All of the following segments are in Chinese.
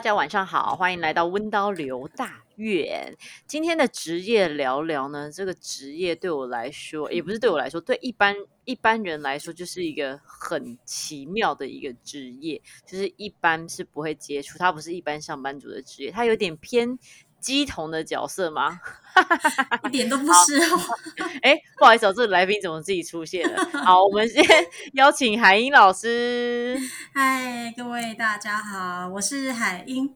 大家晚上好，欢迎来到温刀刘大院。今天的职业聊聊呢，这个职业对我来说，也不是对我来说，对一般一般人来说，就是一个很奇妙的一个职业，就是一般是不会接触，它不是一般上班族的职业，它有点偏。鸡同的角色吗？一点都不是哦。哎，不好意思，这个来宾怎么自己出现了？好，我们先 邀请海英老师。嗨，各位大家好，我是海英。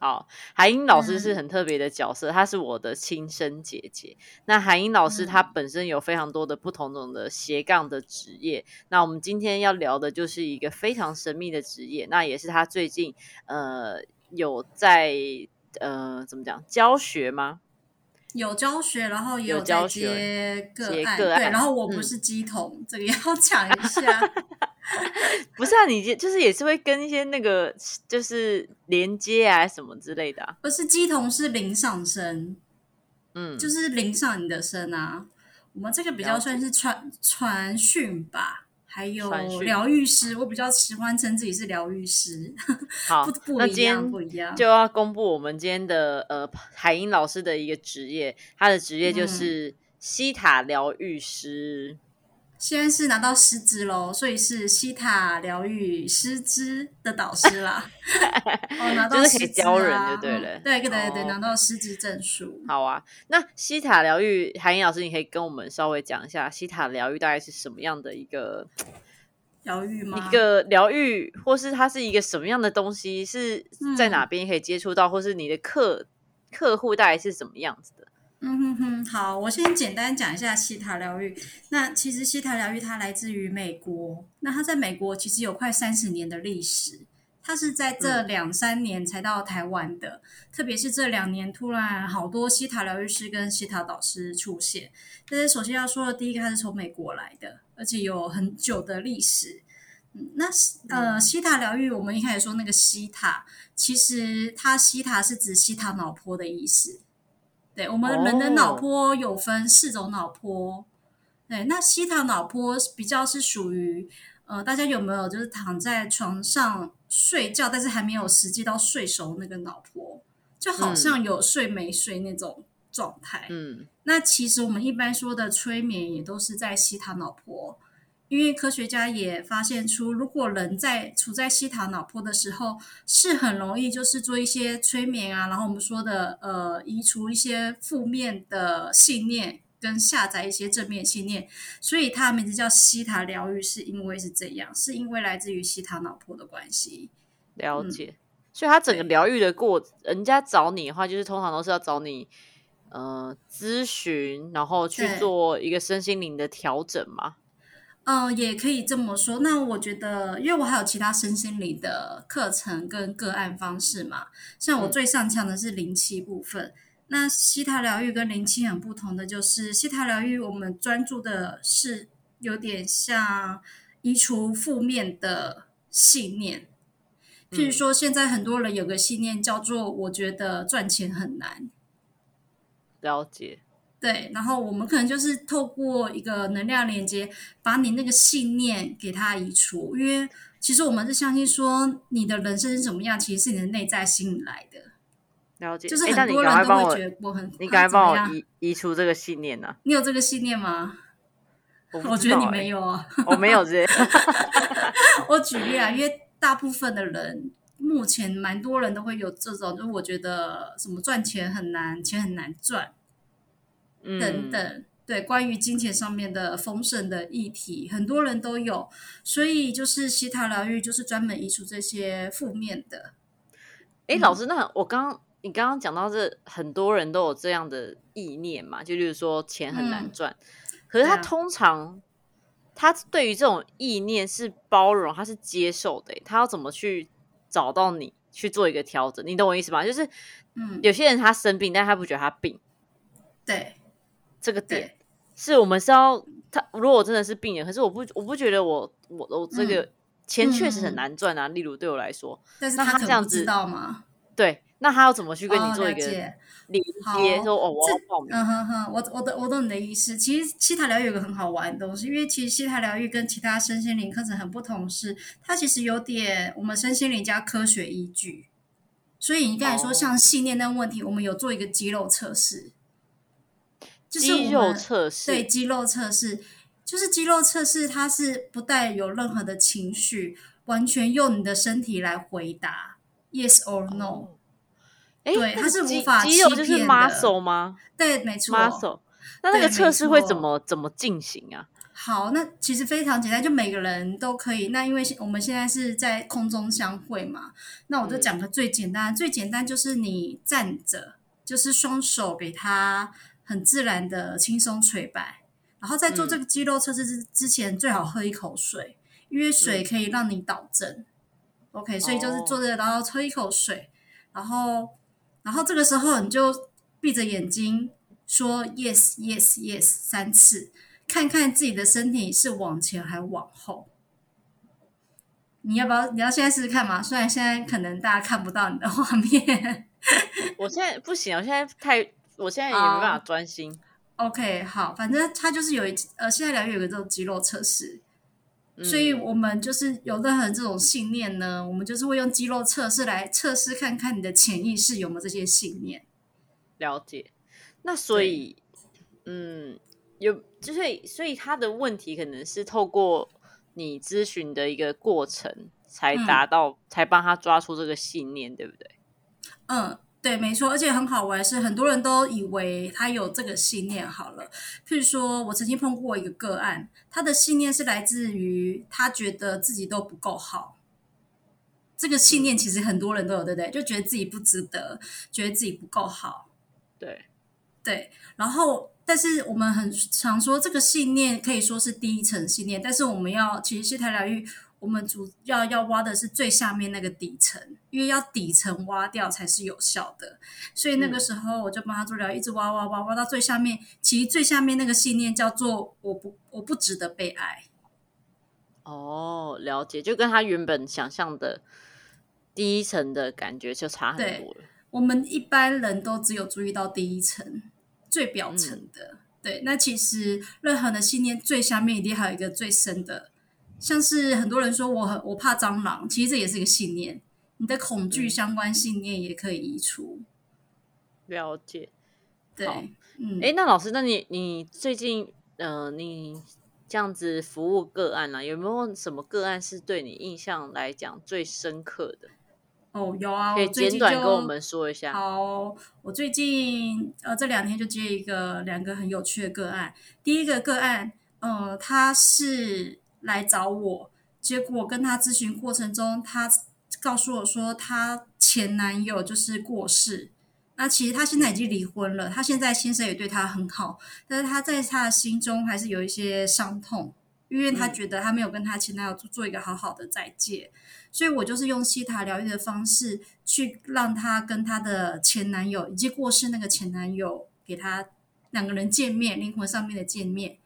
好，海英老师是很特别的角色，她是我的亲生姐姐。那海英老师她本身有非常多的不同种的斜杠的职业。那我们今天要聊的就是一个非常神秘的职业，那也是她最近呃有在。呃，怎么讲？教学吗？有教学，然后也有在接个案。对，然后我不是机童，这个要讲一下。不是啊，你就是也是会跟一些那个就是连接啊什么之类的。不是鸡童，是零上升，嗯，就是零上你的身啊。我们这个比较算是传传讯吧。还有疗愈师，我比较喜欢称自己是疗愈师。好，那今天不一样，就要公布我们今天的呃海英老师的一个职业，他的职业就是西塔疗愈师。现在是拿到师资喽，所以是西塔疗愈师资的导师啦。哦，拿到就是可以教人就对了。对对对对，拿到师资证书。好啊，那西塔疗愈，韩英老师，你可以跟我们稍微讲一下西塔疗愈大概是什么样的一个疗愈吗？一个疗愈，或是它是一个什么样的东西？是在哪边可以接触到，或是你的客客户大概是什么样子的？嗯哼哼，好，我先简单讲一下西塔疗愈。那其实西塔疗愈它来自于美国，那它在美国其实有快三十年的历史。它是在这两三年才到台湾的，特别是这两年突然好多西塔疗愈师跟西塔导师出现。但是首先要说的第一个，它是从美国来的，而且有很久的历史。嗯，那呃，西塔疗愈，我们一开始说那个西塔，其实它西塔是指西塔脑波的意思。对，我们人的脑波有分四种脑波。对，那西塔脑波比较是属于，呃，大家有没有就是躺在床上睡觉，但是还没有实际到睡熟那个脑波，就好像有睡没睡那种状态。嗯，那其实我们一般说的催眠也都是在西塔脑波。因为科学家也发现出，如果人在处在西塔脑波的时候，是很容易就是做一些催眠啊，然后我们说的呃移除一些负面的信念，跟下载一些正面信念，所以它的名字叫西塔疗愈，是因为是这样，是因为来自于西塔脑波的关系。了解，所以它整个疗愈的过，人家找你的话，就是通常都是要找你呃咨询，然后去做一个身心灵的调整嘛。嗯，也可以这么说。那我觉得，因为我还有其他身心灵的课程跟个案方式嘛，像我最擅长的是灵气部分。那西塔疗愈跟灵气很不同的，就是西塔疗愈我们专注的是有点像移除负面的信念，譬如说现在很多人有个信念叫做“我觉得赚钱很难”，了解。对，然后我们可能就是透过一个能量连接，把你那个信念给它移除。因为其实我们是相信说，你的人生是怎么样，其实是你的内在吸引来的。了解，就是很多人都会觉得我很，你赶快帮我移移除这个信念呢？你有这个信念吗？我觉得你没有啊，我没有这。我举例啊，因为大部分的人，目前蛮多人都会有这种，就是我觉得什么赚钱很难，钱很难赚。等等，对，关于金钱上面的丰盛的议题，很多人都有，所以就是西塔疗愈就是专门移除这些负面的。哎，老师，那我刚你刚刚讲到这，很多人都有这样的意念嘛，就例如说钱很难赚，可是他通常他对于这种意念是包容，他是接受的，他要怎么去找到你去做一个调整？你懂我意思吗？就是，嗯，有些人他生病，但他不觉得他病，对。这个点是我们是要他，如果真的是病人，可是我不我不觉得我我我这个钱确实很难赚啊。例如对我来说，但是他这样子知道吗？对，那他要怎么去跟你做一个连接？说哦，我要报名。嗯哼哼，我我懂我懂你的意思。其实西塔疗愈有个很好玩的东西，因为其实西塔疗愈跟其他身心灵课程很不同，是它其实有点我们身心灵加科学依据。所以你刚才说像信念那问题，我们有做一个肌肉测试，肌肉测试对肌肉测试，就是肌肉测试，它是不带有任何的情绪，完全用你的身体来回答 yes or no。对，它是无法肌肉就是 muscle 吗？对，没错，muscle。那那个测试会怎么怎么进行啊？好，那其实非常简单，就每个人都可以。那因为我们现在是在空中相会嘛，那我就讲个最简单，最简单就是你站着，就是双手给它很自然的轻松垂摆，然后在做这个肌肉测试之之前，最好喝一口水，因为水可以让你导正。OK，所以就是坐着，然后喝一口水，然后然后这个时候你就闭着眼睛说 yes yes yes 三次。看看自己的身体是往前还往后，你要不要？你要现在试试看吗？虽然现在可能大家看不到你的画面，我现在不行，我现在太，我现在也没办法专心。OK，好，反正他就是有一呃，现在疗愈有个这种肌肉测试，所以我们就是有任何这种信念呢，我们就是会用肌肉测试来测试看看你的潜意识有没有这些信念。了解，那所以，嗯。有，就是，所以他的问题可能是透过你咨询的一个过程，才达到，才帮他抓出这个信念，对不对？嗯，对，没错。而且很好玩是，很多人都以为他有这个信念。好了，譬如说我曾经碰过一个个案，他的信念是来自于他觉得自己都不够好。这个信念其实很多人都有，对不对？就觉得自己不值得，觉得自己不够好。对，对，然后。但是我们很常说，这个信念可以说是第一层信念。但是我们要，其实西台疗愈，我们主要要挖的是最下面那个底层，因为要底层挖掉才是有效的。所以那个时候我就帮他做疗，一直挖挖挖挖到最下面。其实最下面那个信念叫做“我不我不值得被爱”。哦，了解，就跟他原本想象的第一层的感觉就差很多了。我们一般人都只有注意到第一层。最表层的，对，那其实任何的信念最下面一定还有一个最深的，像是很多人说我很我怕蟑螂，其实这也是一个信念，你的恐惧相关信念也可以移除。了解，对，嗯，哎，那老师，那你你最近呃，你这样子服务个案啊，有没有什么个案是对你印象来讲最深刻的？哦，有啊，可以简短跟我们说一下。好，我最近呃这两天就接一个两个很有趣的个案。第一个个案，呃，他是来找我，结果跟她咨询过程中，她告诉我说，她前男友就是过世。那其实她现在已经离婚了，她现在先生也对她很好，但是她在她的心中还是有一些伤痛，因为她觉得她没有跟她前男友做一个好好的再见。所以我就是用西塔疗愈的方式，去让她跟她的前男友以及过世那个前男友，给他两个人见面，灵魂上面的见面。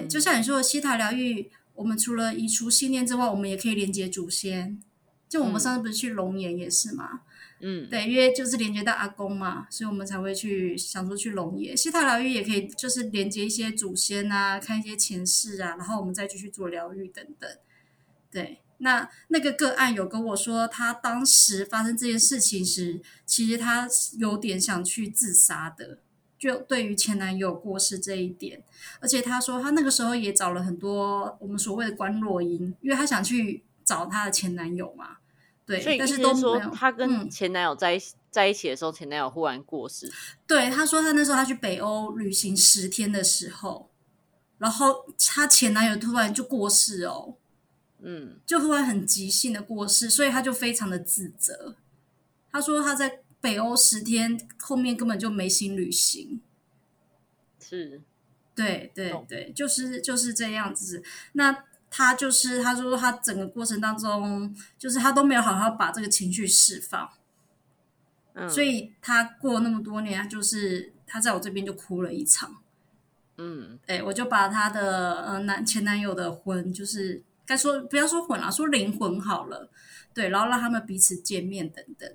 对，就像你说的西塔疗愈，我们除了移除信念之外，我们也可以连接祖先。就我们上次不是去龙岩也是嘛？嗯，对，因为就是连接到阿公嘛，所以我们才会去想说去龙岩。西塔疗愈也可以，就是连接一些祖先啊，看一些前世啊，然后我们再继续做疗愈等等。对。那那个个案有跟我说，他当时发生这件事情时，其实他有点想去自杀的，就对于前男友过世这一点，而且他说他那个时候也找了很多我们所谓的关洛英，因为他想去找他的前男友嘛，对，但是都说他跟前男友在一在一起的时候，前男友忽然过世，对，他说他那时候他去北欧旅行十天的时候，然后他前男友突然就过世哦。嗯，就突然很急性的过世，所以他就非常的自责。他说他在北欧十天，后面根本就没心旅行。是，对对对，就是就是这样子。那他就是他说他整个过程当中，就是他都没有好好把这个情绪释放。嗯，所以他过那么多年，就是他在我这边就哭了一场。嗯，哎，我就把他的呃男前男友的婚，就是。该说不要说混了，说灵魂好了，对，然后让他们彼此见面等等。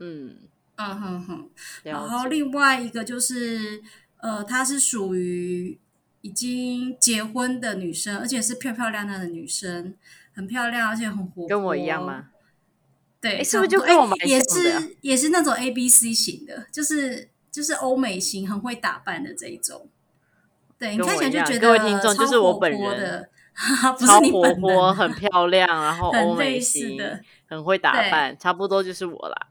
嗯嗯哼哼。然后另外一个就是，呃，她是属于已经结婚的女生，而且是漂漂亮亮的女生，很漂亮，而且很活泼。跟我一样吗？对，是不是就跟我们也是也是那种 A B C 型的，就是就是欧美型，很会打扮的这一种。对，你看起来就觉得各位听众就是我本人，超活泼，很漂亮，然后欧美型，很会打扮，差不多就是我啦。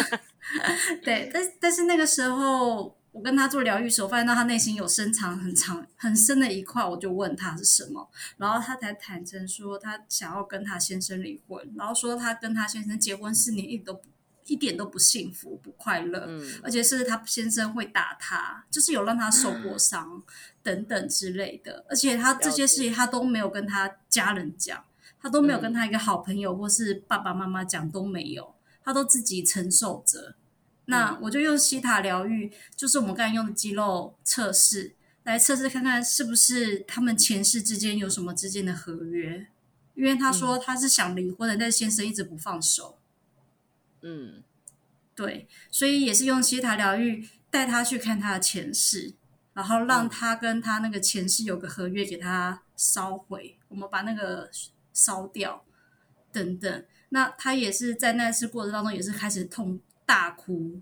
对，但但是那个时候。我跟他做疗愈时，我发现到他内心有深藏很长很深的一块，我就问他是什么，然后他才坦诚说他想要跟他先生离婚，然后说他跟他先生结婚四年，一点都不一点都不幸福不快乐，嗯，而且是他先生会打他，就是有让他受过伤等等之类的，而且他这些事情他都没有跟他家人讲，他都没有跟他一个好朋友或是爸爸妈妈讲都没有，他都自己承受着。那我就用西塔疗愈，就是我们刚才用的肌肉测试，来测试看看是不是他们前世之间有什么之间的合约。因为他说他是想离婚的，但是先生一直不放手。嗯，对，所以也是用西塔疗愈带他去看他的前世，然后让他跟他那个前世有个合约，给他烧毁，我们把那个烧掉等等。那他也是在那次过程当中，也是开始痛。大哭，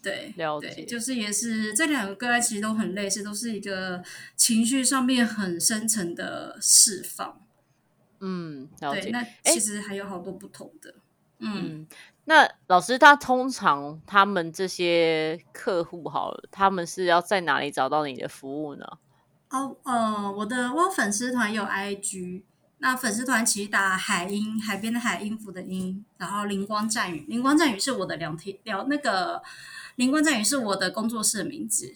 对，了解，就是也是这两个个案其实都很类似，都是一个情绪上面很深层的释放。嗯，了解。那其实还有好多不同的。嗯，那老师他通常他们这些客户好了，他们是要在哪里找到你的服务呢？哦，呃，我的我粉丝团有 IG。那粉丝团其实打海音，海边的海，音符的音，然后灵光战雨，灵光战雨是我的聊天聊那个灵光战雨是我的工作室的名字。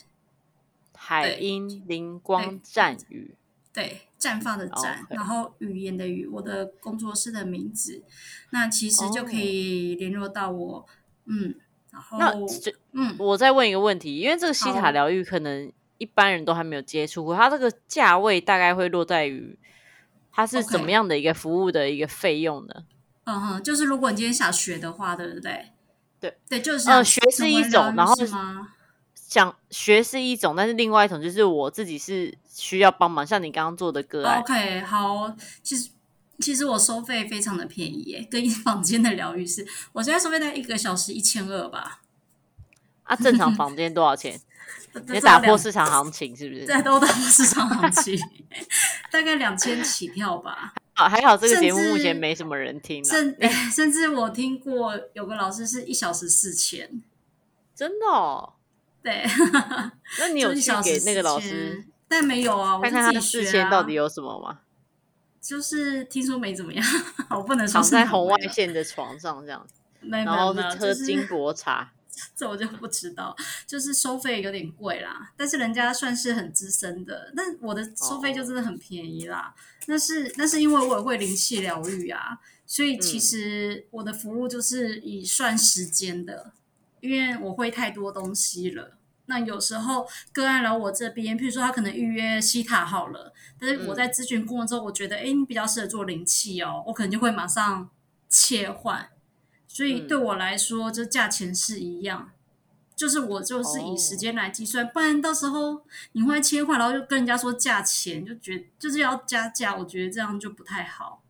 海音灵光战语，对，绽放的绽，然后语言的语，我的工作室的名字。那其实就可以联络到我，嗯，然后那嗯，我再问一个问题，因为这个西塔疗愈可能一般人都还没有接触过，它这个价位大概会落在于。它是怎么样的一个服务的一个费用呢？嗯哼，就是如果你今天想学的话，对不对？对对，就是呃，学是一种，然后想学是一种，但是另外一种就是我自己是需要帮忙，像你刚刚做的个案。OK，好，其实其实我收费非常的便宜耶，跟房间的疗愈师，我现在收费在一个小时一千二吧。啊，正常 房间多少钱？也打破市场行情是不是？在都打破市场行情，大概两千起跳吧。啊，还好这个节目目前没什么人听。甚 甚至我听过有个老师是一小时四千，真的？哦？对。那你有去给那个老师？但没有啊，我看看他的四千到底有什么吗？就是听说没怎么样，我不能躺在红外线的床上这样子，然后是喝金箔茶。这我就不知道，就是收费有点贵啦，但是人家算是很资深的，但我的收费就真的很便宜啦。那是那是因为我也会灵气疗愈啊，所以其实我的服务就是以算时间的，因为我会太多东西了。那有时候个案来我这边，譬如说他可能预约西塔好了，但是我在咨询过之后，我觉得哎，你比较适合做灵气哦，我可能就会马上切换。所以对我来说，这价钱是一样，就是我就是以时间来计算，不然到时候你会切换，然后就跟人家说价钱，就觉就是要加价，我觉得这样就不太好。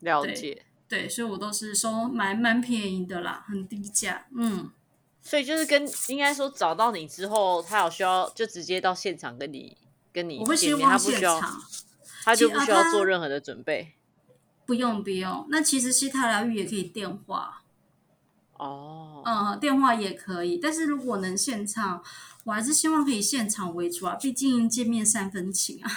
了解，对，所以我都是收蛮蛮便宜的啦，很低价。嗯，所以就是跟应该说找到你之后，他有需要就直接到现场跟你跟你见面，他不需要，他就不需要做任何的准备。不用不用，那其实西塔疗愈也可以电话哦，嗯，电话也可以，但是如果能现场，我还是希望可以现场为主啊，毕竟见面三分情啊。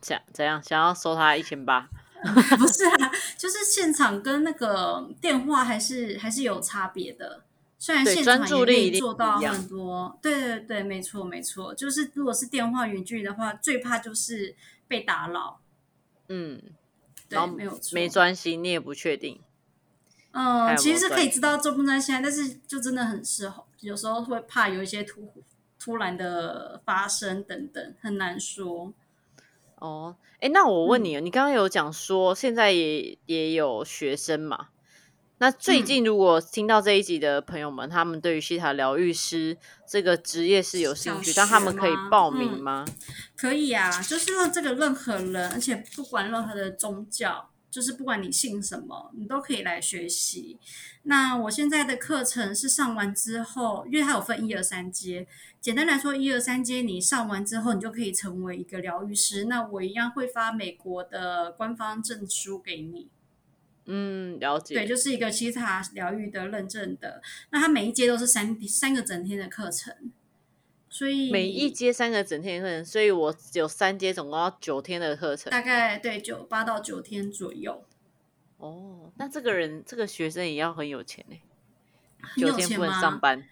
怎怎样？想要收他一千八？不是啊，就是现场跟那个电话还是还是有差别的。虽然现场也可以做到很多，对对对，没错没错，就是如果是电话远距离的话，最怕就是被打扰。嗯。然后没有没专心，你也不确定。嗯，其实是可以知道专不专心，但是就真的很适合，有时候会怕有一些突突然的发生等等，很难说。哦，哎，那我问你，你刚刚有讲说现在也也有学生嘛？那最近如果听到这一集的朋友们，他们对于西塔疗愈师这个职业是有兴趣，但他们可以报名吗？可以啊，就是让这个任何人，而且不管任何的宗教，就是不管你信什么，你都可以来学习。那我现在的课程是上完之后，因为它有分一二三阶，简单来说，一二三阶你上完之后，你就可以成为一个疗愈师。那我一样会发美国的官方证书给你。嗯，了解。对，就是一个西塔疗愈的认证的。那它每一阶都是三三个整天的课程，所以每一阶三个整天的课程，所以我有三阶，总共要九天的课程，大概对九八到九天左右。哦，那这个人这个学生也要很有钱呢，九天不能上班。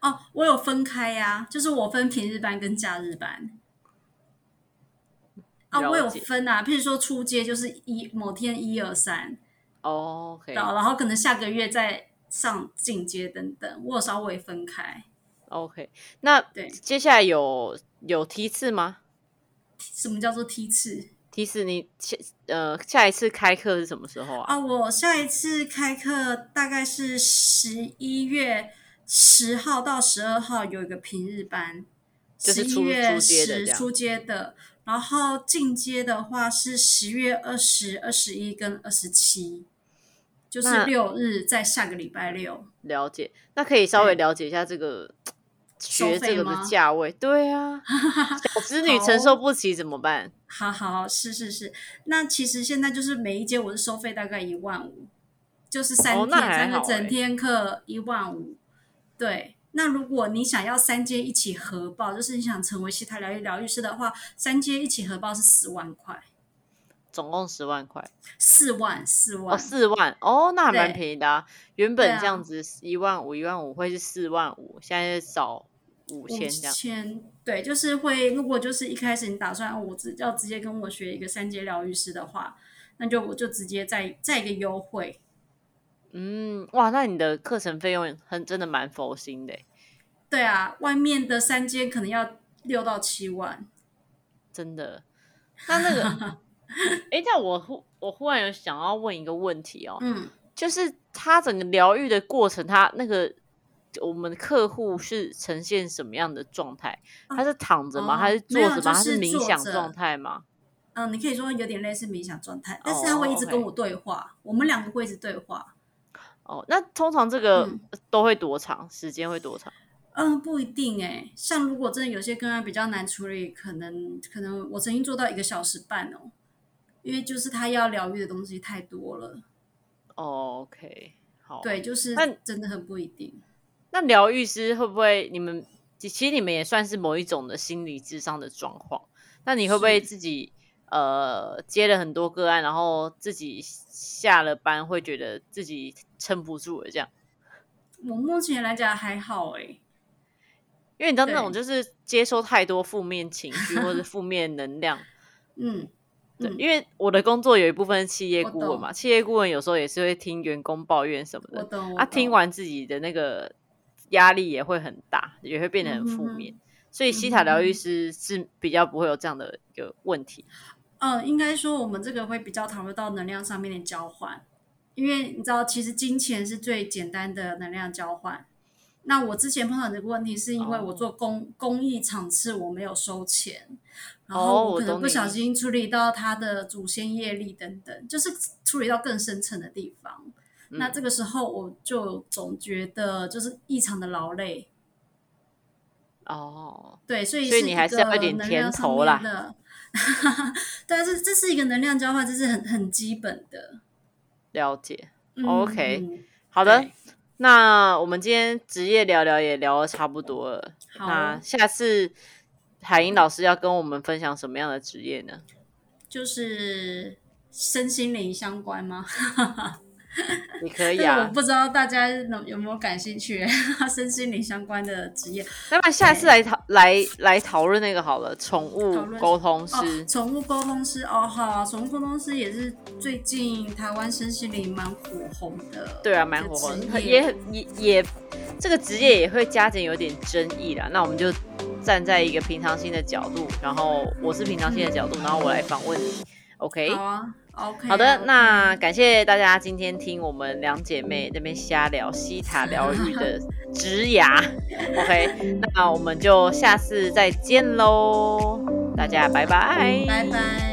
哦，我有分开呀，就是我分平日班跟假日班。啊，我有分啊，譬如说初阶就是一某天一二三。哦，然后然后可能下个月再上进阶等等，我稍微分开。OK，那对接下来有有梯次吗？什么叫做梯次？梯次你下呃下一次开课是什么时候啊？啊，我下一次开课大概是十一月十号到十二号有一个平日班，就是初初阶的初阶的。然后进阶的话是十月二十二十一跟二十七，就是六日在下个礼拜六。了解，那可以稍微了解一下这个学这个的价位。对啊，小子女承受不起怎么办？好好是是是，那其实现在就是每一节我是收费大概一万五，就是三天三个整天课一万五，对。那如果你想要三阶一起合报，就是你想成为西塔疗愈疗愈师的话，三阶一起合报是十万块，总共十万块，四万四万哦，四万哦，那还蛮便宜的啊。原本这样子一万五一万五会是四万五，现在少五千这样。千对，就是会。如果就是一开始你打算我直要直接跟我学一个三阶疗愈师的话，那就我就直接再再一个优惠。嗯，哇，那你的课程费用很真的蛮佛心的。对啊，外面的三间可能要六到七万，真的。那那个，哎，那我忽我忽然有想要问一个问题哦，嗯，就是他整个疗愈的过程，他那个我们的客户是呈现什么样的状态？他是躺着吗？还是坐着吗？他是冥想状态吗？嗯，你可以说有点类似冥想状态，但是他会一直跟我对话，我们两个会一直对话。哦，那通常这个都会多长时间？会多长？嗯，不一定哎。像如果真的有些个案比较难处理，可能可能我曾经做到一个小时半哦，因为就是他要疗愈的东西太多了。OK，好，对，就是那真的很不一定。那疗愈师会不会？你们其实你们也算是某一种的心理智商的状况。那你会不会自己？呃，接了很多个案，然后自己下了班会觉得自己撑不住了，这样。我目前来讲还好哎，因为你知道那种就是接收太多负面情绪或者负面能量，嗯，对，因为我的工作有一部分是企业顾问嘛，企业顾问有时候也是会听员工抱怨什么的，啊，听完自己的那个压力也会很大，也会变得很负面，所以西塔疗愈师是比较不会有这样的一个问题。嗯，应该说我们这个会比较讨论到能量上面的交换，因为你知道，其实金钱是最简单的能量交换。那我之前碰到这个问题，是因为我做公公益场次，我没有收钱，然后我可能不小心处理到他的祖先业力等等，就是处理到更深层的地方。那这个时候，我就总觉得就是异常的劳累。哦，对，所以所以你还是要点甜头啦。但是这是一个能量交换，这是很很基本的了解。OK，好的，那我们今天职业聊聊也聊的差不多了。那下次海英老师要跟我们分享什么样的职业呢？就是身心灵相关吗？你可以啊，我不知道大家有有没有感兴趣 身心灵相关的职业。那么下次来讨来来讨论那个好了，宠物沟通师。宠物沟通师哦，好，宠物沟通师也是最近台湾身心灵蛮火红的。对啊，蛮火红，也也也这个职业也会加减有点争议啦。那我们就站在一个平常心的角度，然后我是平常心的角度，然后我来访问你。OK，好啊，OK，好的，那感谢大家今天听我们两姐妹这边瞎聊西塔疗愈的植牙。OK，那我们就下次再见喽，大家拜拜，拜拜。